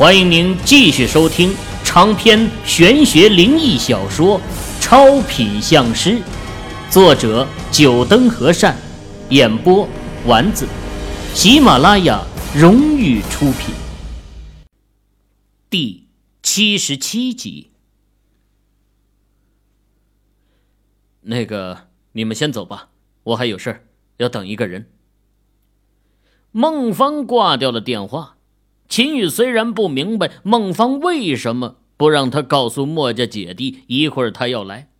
欢迎您继续收听长篇玄学灵异小说《超品相师》，作者：九灯和善，演播：丸子，喜马拉雅荣誉出品。第七十七集。那个，你们先走吧，我还有事儿，要等一个人。孟芳挂掉了电话。秦宇虽然不明白孟芳为什么不让他告诉墨家姐弟一会儿他要来，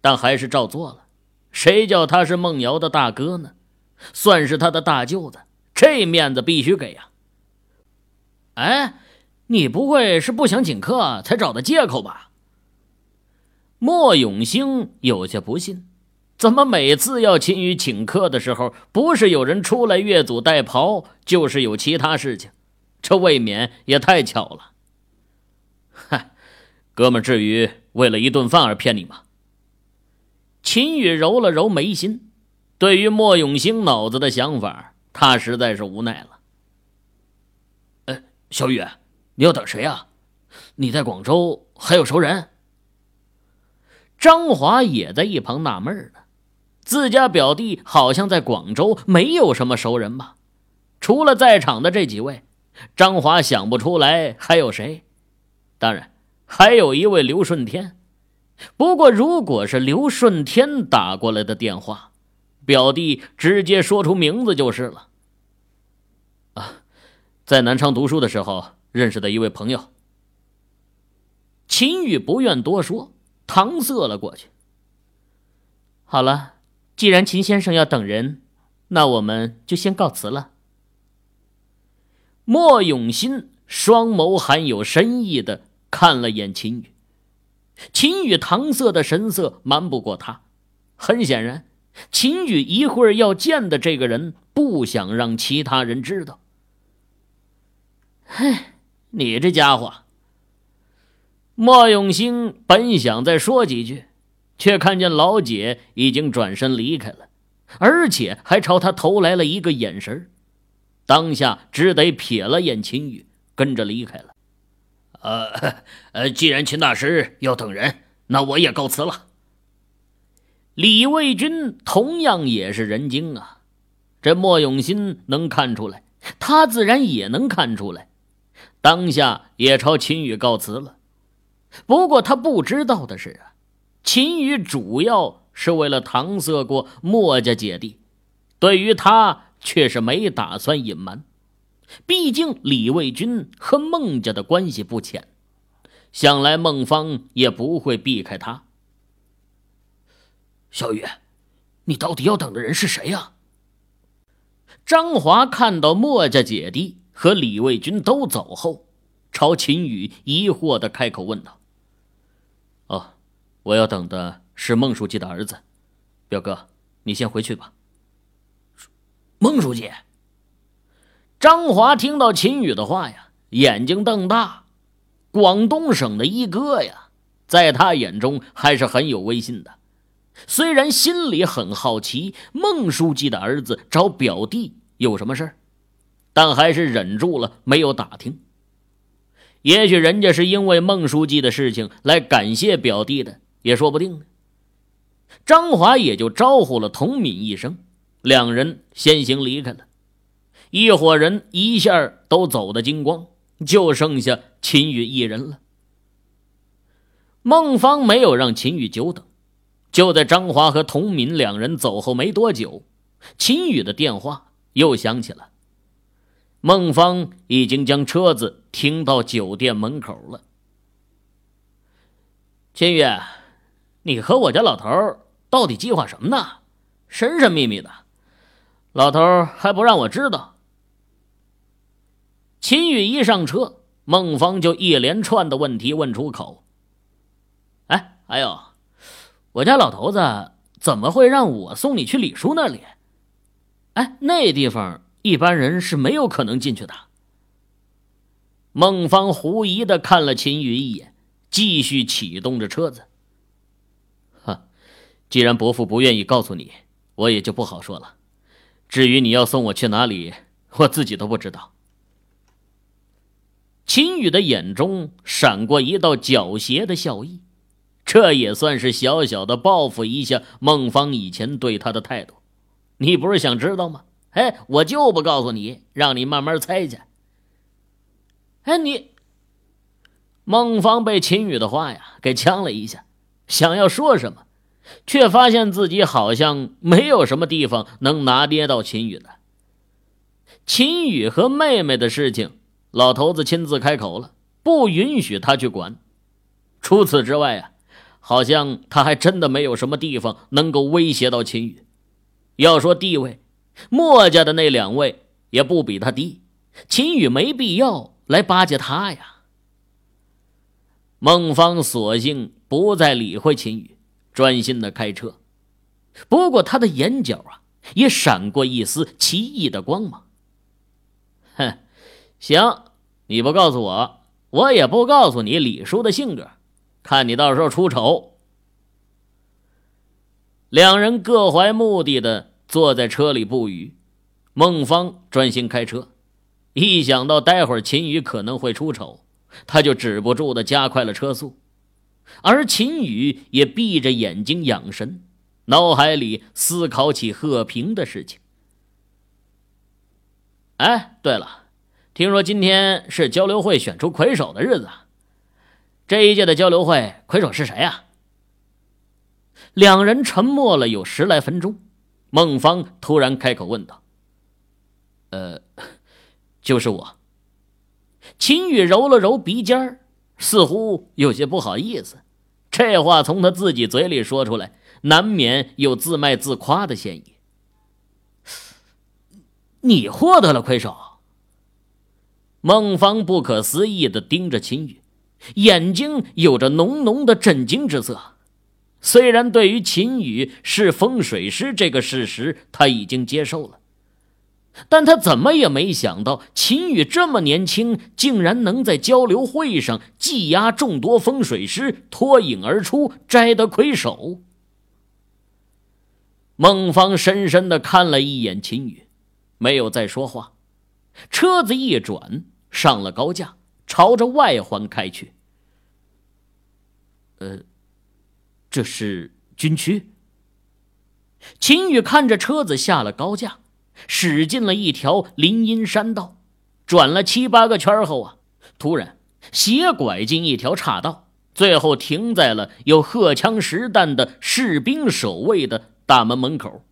但还是照做了。谁叫他是孟瑶的大哥呢？算是他的大舅子，这面子必须给呀！哎，你不会是不想请客才找的借口吧？莫永兴有些不信，怎么每次要秦宇请客的时候，不是有人出来越俎代庖，就是有其他事情？这未免也太巧了。嗨，哥们，至于为了一顿饭而骗你吗？秦宇揉了揉眉心，对于莫永兴脑子的想法，他实在是无奈了。哎，小雨，你要等谁啊？你在广州还有熟人？张华也在一旁纳闷呢，自家表弟好像在广州没有什么熟人吧？除了在场的这几位。张华想不出来还有谁，当然还有一位刘顺天。不过，如果是刘顺天打过来的电话，表弟直接说出名字就是了。啊，在南昌读书的时候认识的一位朋友。秦宇不愿多说，搪塞了过去。好了，既然秦先生要等人，那我们就先告辞了。莫永新双眸含有深意的看了眼秦宇，秦宇搪塞的神色瞒不过他。很显然，秦宇一会儿要见的这个人不想让其他人知道。嗨，你这家伙！莫永兴本想再说几句，却看见老姐已经转身离开了，而且还朝他投来了一个眼神当下只得瞥了眼秦宇，跟着离开了。呃呃，既然秦大师要等人，那我也告辞了。李卫军同样也是人精啊，这莫永新能看出来，他自然也能看出来。当下也朝秦宇告辞了。不过他不知道的是啊，秦宇主要是为了搪塞过莫家姐弟，对于他。却是没打算隐瞒，毕竟李卫军和孟家的关系不浅，想来孟芳也不会避开他。小雨，你到底要等的人是谁呀？张华看到墨家姐弟和李卫军都走后，朝秦宇疑惑的开口问道：“哦，我要等的是孟书记的儿子，表哥，你先回去吧。”孟书记，张华听到秦宇的话呀，眼睛瞪大。广东省的一哥呀，在他眼中还是很有威信的。虽然心里很好奇孟书记的儿子找表弟有什么事但还是忍住了没有打听。也许人家是因为孟书记的事情来感谢表弟的，也说不定呢。张华也就招呼了童敏一声。两人先行离开了，一伙人一下都走得精光，就剩下秦宇一人了。孟芳没有让秦宇久等，就在张华和童敏两人走后没多久，秦宇的电话又响起了。孟芳已经将车子停到酒店门口了。秦宇，你和我家老头到底计划什么呢？神神秘秘的。老头还不让我知道。秦宇一上车，孟芳就一连串的问题问出口。哎，还有，我家老头子怎么会让我送你去李叔那里？哎，那地方一般人是没有可能进去的。孟芳狐疑的看了秦宇一眼，继续启动着车子。哈，既然伯父不愿意告诉你，我也就不好说了。至于你要送我去哪里，我自己都不知道。秦宇的眼中闪过一道狡黠的笑意，这也算是小小的报复一下孟芳以前对他的态度。你不是想知道吗？哎，我就不告诉你，让你慢慢猜去。哎，你。孟芳被秦宇的话呀给呛了一下，想要说什么，却发现自己好像没有什么地方能拿捏到秦宇的。秦宇和妹妹的事情。老头子亲自开口了，不允许他去管。除此之外啊，好像他还真的没有什么地方能够威胁到秦宇。要说地位，墨家的那两位也不比他低，秦宇没必要来巴结他呀。孟芳索性不再理会秦宇，专心的开车。不过他的眼角啊，也闪过一丝奇异的光芒。哼。行，你不告诉我，我也不告诉你李叔的性格，看你到时候出丑。两人各怀目的的坐在车里不语，孟芳专心开车，一想到待会儿秦宇可能会出丑，他就止不住的加快了车速，而秦宇也闭着眼睛养神，脑海里思考起贺平的事情。哎，对了。听说今天是交流会选出魁首的日子，这一届的交流会魁首是谁呀？两人沉默了有十来分钟，孟芳突然开口问道：“呃，就是我。”秦宇揉了揉鼻尖儿似乎有些不好意思。这话从他自己嘴里说出来，难免有自卖自夸的嫌疑。你获得了魁首。孟芳不可思议的盯着秦宇，眼睛有着浓浓的震惊之色。虽然对于秦宇是风水师这个事实他已经接受了，但他怎么也没想到秦宇这么年轻，竟然能在交流会上技压众多风水师，脱颖而出，摘得魁首。孟芳深深的看了一眼秦宇，没有再说话，车子一转。上了高架，朝着外环开去。呃，这是军区。秦宇看着车子下了高架，驶进了一条林荫山道，转了七八个圈后啊，突然斜拐进一条岔道，最后停在了有荷枪实弹的士兵守卫的大门门口。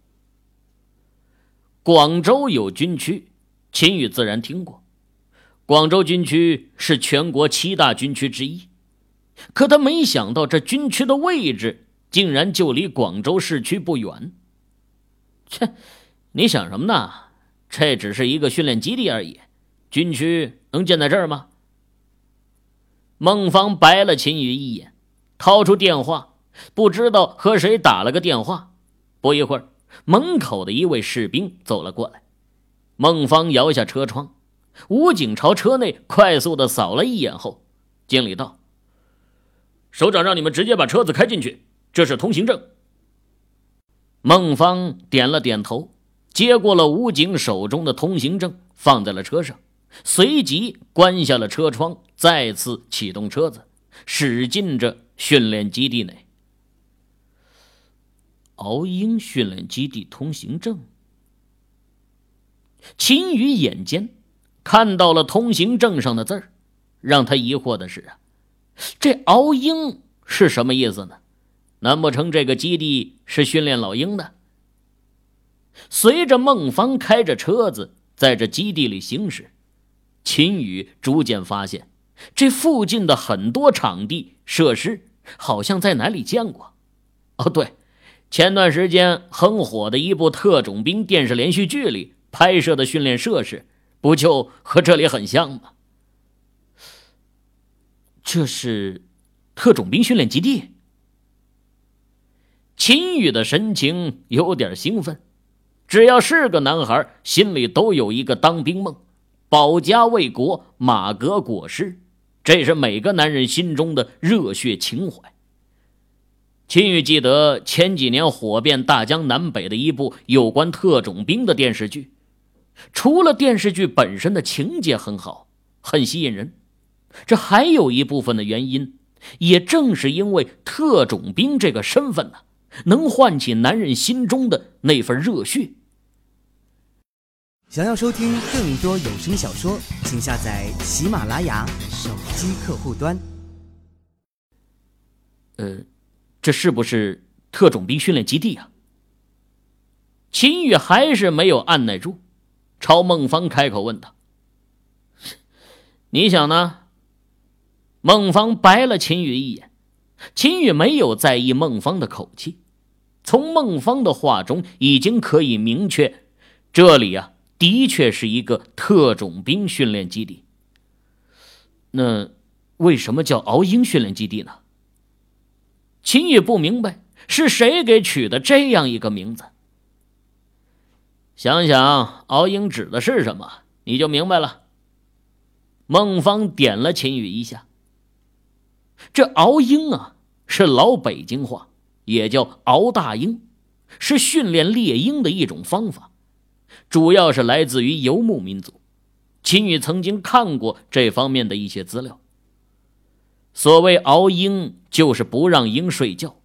广州有军区，秦宇自然听过。广州军区是全国七大军区之一，可他没想到这军区的位置竟然就离广州市区不远。切，你想什么呢？这只是一个训练基地而已，军区能建在这儿吗？孟芳白了秦宇一眼，掏出电话，不知道和谁打了个电话。不一会儿，门口的一位士兵走了过来，孟芳摇下车窗。武警朝车内快速的扫了一眼后，经理道：“首长让你们直接把车子开进去，这是通行证。”孟芳点了点头，接过了武警手中的通行证，放在了车上，随即关下了车窗，再次启动车子，驶进着训练基地内。敖英训练基地通行证，秦宇眼尖。看到了通行证上的字儿，让他疑惑的是啊，这敖鹰是什么意思呢？难不成这个基地是训练老鹰的？随着孟芳开着车子在这基地里行驶，秦宇逐渐发现，这附近的很多场地设施好像在哪里见过。哦，对，前段时间很火的一部特种兵电视连续剧里拍摄的训练设施。不就和这里很像吗？这是特种兵训练基地。秦宇的神情有点兴奋，只要是个男孩，心里都有一个当兵梦，保家卫国，马革裹尸，这是每个男人心中的热血情怀。秦宇记得前几年火遍大江南北的一部有关特种兵的电视剧。除了电视剧本身的情节很好，很吸引人，这还有一部分的原因，也正是因为特种兵这个身份呢，能唤起男人心中的那份热血。想要收听更多有声小说，请下载喜马拉雅手机客户端。呃，这是不是特种兵训练基地啊？秦宇还是没有按耐住，朝孟芳开口问道：“你想呢？”孟芳白了秦宇一眼，秦宇没有在意孟芳的口气，从孟芳的话中已经可以明确，这里啊的确是一个特种兵训练基地。那为什么叫敖英训练基地呢？秦宇不明白是谁给取的这样一个名字。想想敖英指的是什么，你就明白了。孟芳点了秦宇一下。这熬鹰啊，是老北京话，也叫熬大鹰，是训练猎鹰的一种方法，主要是来自于游牧民族。秦宇曾经看过这方面的一些资料。所谓熬鹰，就是不让鹰睡觉，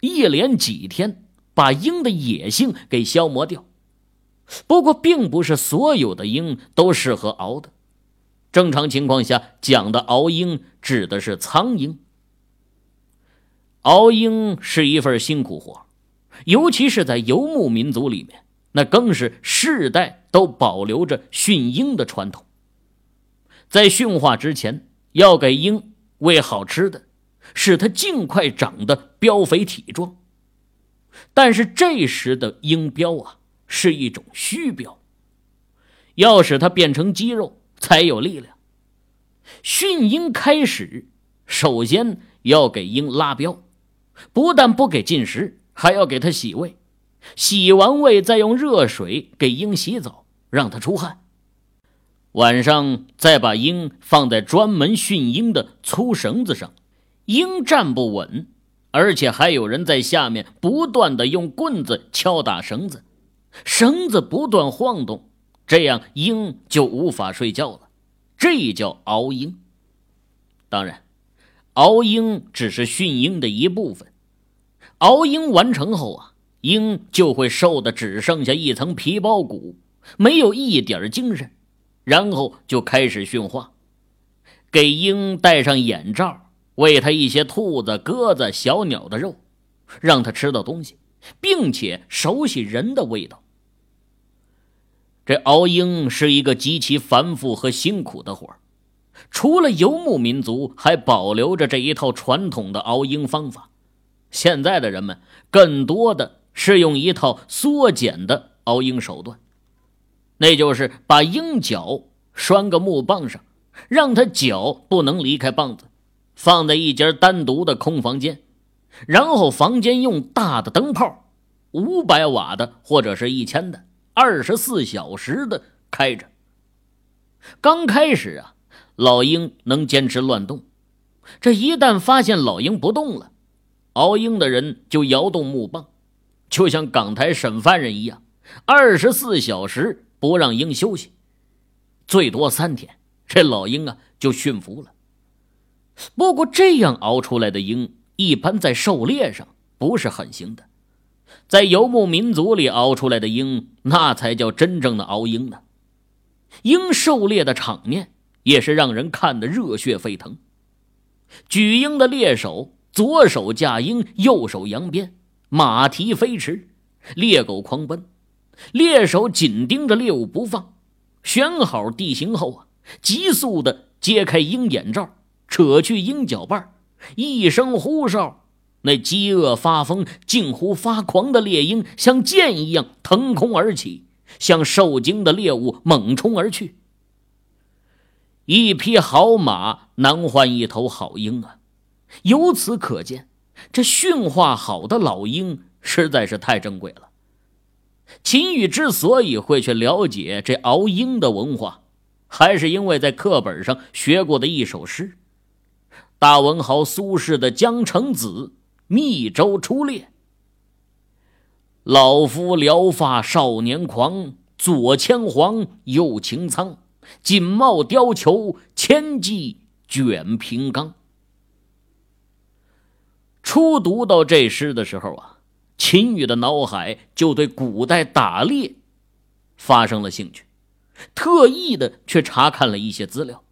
一连几天把鹰的野性给消磨掉。不过，并不是所有的鹰都适合熬的。正常情况下讲的熬鹰，指的是苍鹰。熬鹰是一份辛苦活，尤其是在游牧民族里面，那更是世代都保留着驯鹰的传统。在驯化之前，要给鹰喂好吃的，使它尽快长得膘肥体壮。但是这时的鹰膘啊，是一种虚膘，要使它变成肌肉才有力量。驯鹰开始，首先要给鹰拉膘。不但不给进食，还要给它洗胃，洗完胃再用热水给鹰洗澡，让它出汗。晚上再把鹰放在专门训鹰的粗绳子上，鹰站不稳，而且还有人在下面不断的用棍子敲打绳子，绳子不断晃动，这样鹰就无法睡觉了。这叫熬鹰。当然。熬鹰只是训鹰的一部分，熬鹰完成后啊，鹰就会瘦的只剩下一层皮包骨，没有一点精神，然后就开始驯化，给鹰戴上眼罩，喂它一些兔子、鸽子、小鸟的肉，让它吃到东西，并且熟悉人的味道。这熬鹰是一个极其繁复和辛苦的活儿。除了游牧民族还保留着这一套传统的熬鹰方法，现在的人们更多的是用一套缩减的熬鹰手段，那就是把鹰角拴个木棒上，让它脚不能离开棒子，放在一间单独的空房间，然后房间用大的灯泡，五百瓦的或者是一千的，二十四小时的开着。刚开始啊。老鹰能坚持乱动，这一旦发现老鹰不动了，熬鹰的人就摇动木棒，就像港台审犯人一样，二十四小时不让鹰休息，最多三天，这老鹰啊就驯服了。不过这样熬出来的鹰，一般在狩猎上不是很行的，在游牧民族里熬出来的鹰，那才叫真正的熬鹰呢。鹰狩猎的场面。也是让人看得热血沸腾。举鹰的猎手左手架鹰，右手扬鞭，马蹄飞驰，猎狗狂奔，猎手紧盯着猎物不放。选好地形后啊，急速的揭开鹰眼罩，扯去鹰角瓣，一声呼哨，那饥饿发疯、近乎发狂的猎鹰像箭一样腾空而起，向受惊的猎物猛冲而去。一匹好马难换一头好鹰啊！由此可见，这驯化好的老鹰实在是太珍贵了。秦羽之所以会去了解这熬鹰的文化，还是因为在课本上学过的一首诗：大文豪苏轼的《江城子·密州出猎》：“老夫聊发少年狂，左牵黄，右擎苍。”锦帽貂裘，千骑卷平冈。初读到这诗的时候啊，秦羽的脑海就对古代打猎发生了兴趣，特意的去查看了一些资料，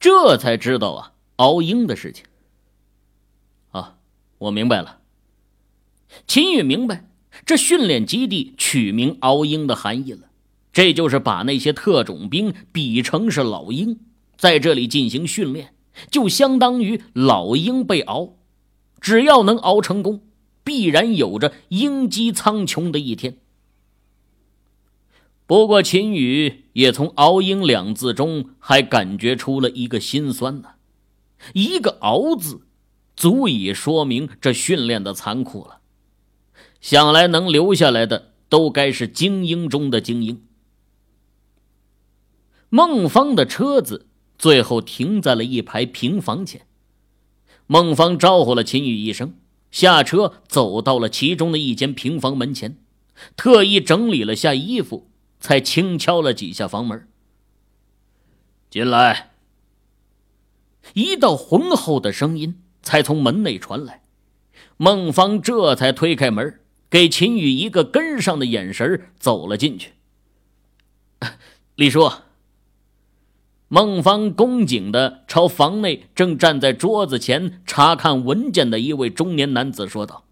这才知道啊敖鹰的事情。啊，我明白了。秦羽明白这训练基地取名敖鹰的含义了，这就是把那些特种兵比成是老鹰，在这里进行训练，就相当于老鹰被熬。只要能熬成功，必然有着鹰击苍穹的一天。不过，秦羽也从“熬鹰”两字中还感觉出了一个心酸呢。一个“熬”字，足以说明这训练的残酷了。想来，能留下来的都该是精英中的精英。孟芳的车子最后停在了一排平房前。孟芳招呼了秦宇一声，下车走到了其中的一间平房门前，特意整理了下衣服，才轻敲了几下房门。进来。一道浑厚的声音才从门内传来，孟芳这才推开门，给秦宇一个跟上的眼神，走了进去。李叔。孟芳恭敬的朝房内正站在桌子前查看文件的一位中年男子说道。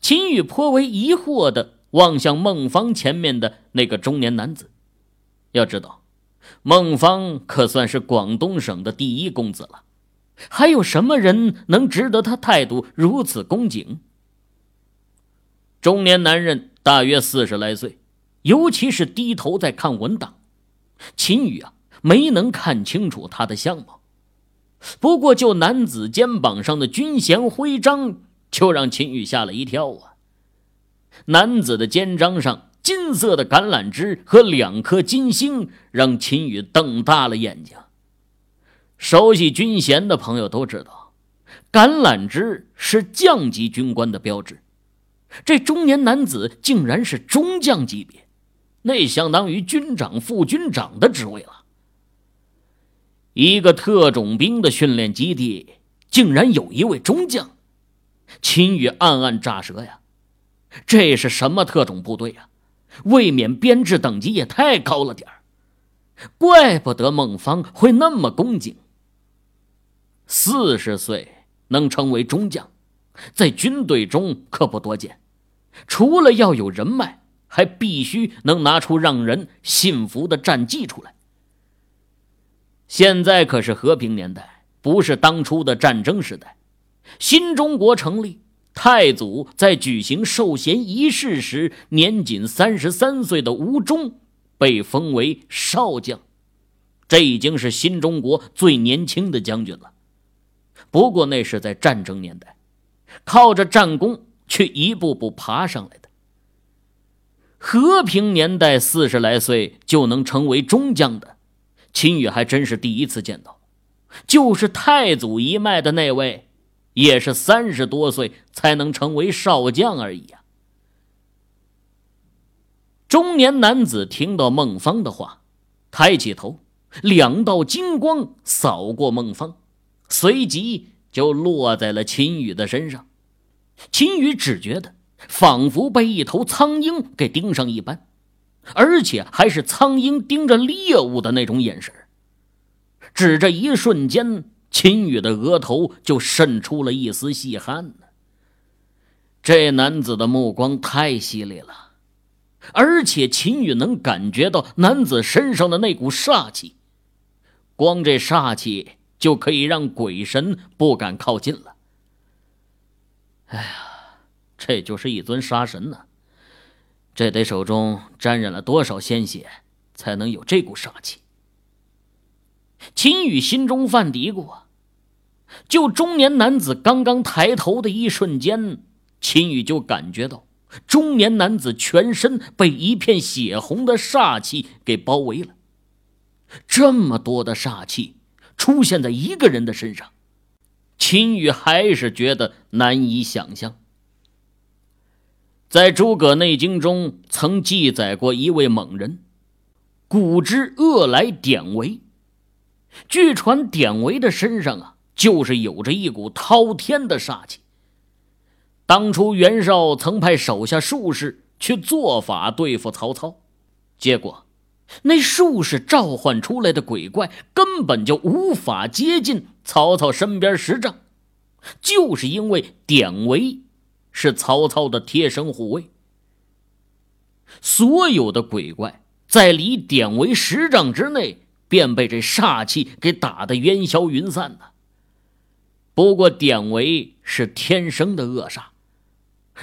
秦宇颇为疑惑的望向孟芳前面的那个中年男子，要知道，孟芳可算是广东省的第一公子了，还有什么人能值得他态度如此恭敬？中年男人大约四十来岁，尤其是低头在看文档。秦宇啊。没能看清楚他的相貌，不过就男子肩膀上的军衔徽章，就让秦宇吓了一跳啊！男子的肩章上金色的橄榄枝和两颗金星，让秦宇瞪大了眼睛。熟悉军衔的朋友都知道，橄榄枝是将级军官的标志，这中年男子竟然是中将级别，那相当于军长、副军长的职位了。一个特种兵的训练基地，竟然有一位中将，秦宇暗暗咋舌呀！这是什么特种部队呀？未免编制等级也太高了点儿，怪不得孟芳会那么恭敬。四十岁能成为中将，在军队中可不多见，除了要有人脉，还必须能拿出让人信服的战绩出来。现在可是和平年代，不是当初的战争时代。新中国成立，太祖在举行授衔仪式时，年仅三十三岁的吴忠被封为少将，这已经是新中国最年轻的将军了。不过那是在战争年代，靠着战功去一步步爬上来的。和平年代，四十来岁就能成为中将的。秦羽还真是第一次见到，就是太祖一脉的那位，也是三十多岁才能成为少将而已呀。中年男子听到孟芳的话，抬起头，两道金光扫过孟芳，随即就落在了秦羽的身上。秦羽只觉得仿佛被一头苍鹰给盯上一般。而且还是苍鹰盯着猎物的那种眼神。只这一瞬间，秦羽的额头就渗出了一丝细汗呢。这男子的目光太犀利了，而且秦羽能感觉到男子身上的那股煞气，光这煞气就可以让鬼神不敢靠近了。哎呀，这就是一尊杀神呢。这得手中沾染了多少鲜血，才能有这股杀气？秦羽心中犯嘀咕啊！就中年男子刚刚抬头的一瞬间，秦羽就感觉到中年男子全身被一片血红的煞气给包围了。这么多的煞气出现在一个人的身上，秦羽还是觉得难以想象。在诸葛内经中曾记载过一位猛人，古之恶来典韦。据传典韦的身上啊，就是有着一股滔天的煞气。当初袁绍曾派手下术士去做法对付曹操，结果那术士召唤出来的鬼怪根本就无法接近曹操身边十丈，就是因为典韦是曹操的贴身护卫，所有的鬼怪在离典韦十丈之内。便被这煞气给打得烟消云散了。不过典韦是天生的恶煞，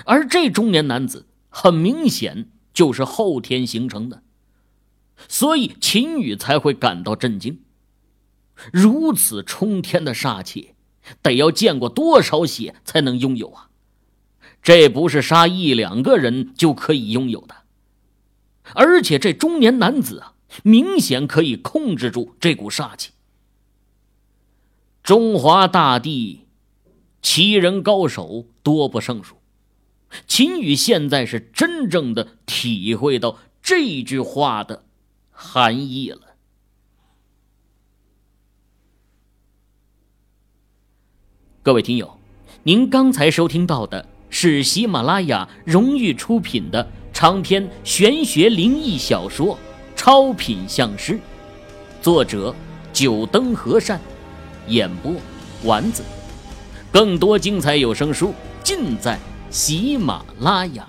而这中年男子很明显就是后天形成的，所以秦羽才会感到震惊。如此冲天的煞气，得要见过多少血才能拥有啊？这不是杀一两个人就可以拥有的，而且这中年男子啊。明显可以控制住这股煞气。中华大地，奇人高手多不胜数。秦羽现在是真正的体会到这句话的含义了。各位听友，您刚才收听到的是喜马拉雅荣誉出品的长篇玄学灵异小说。超品相师，作者九灯和善，演播丸子。更多精彩有声书尽在喜马拉雅。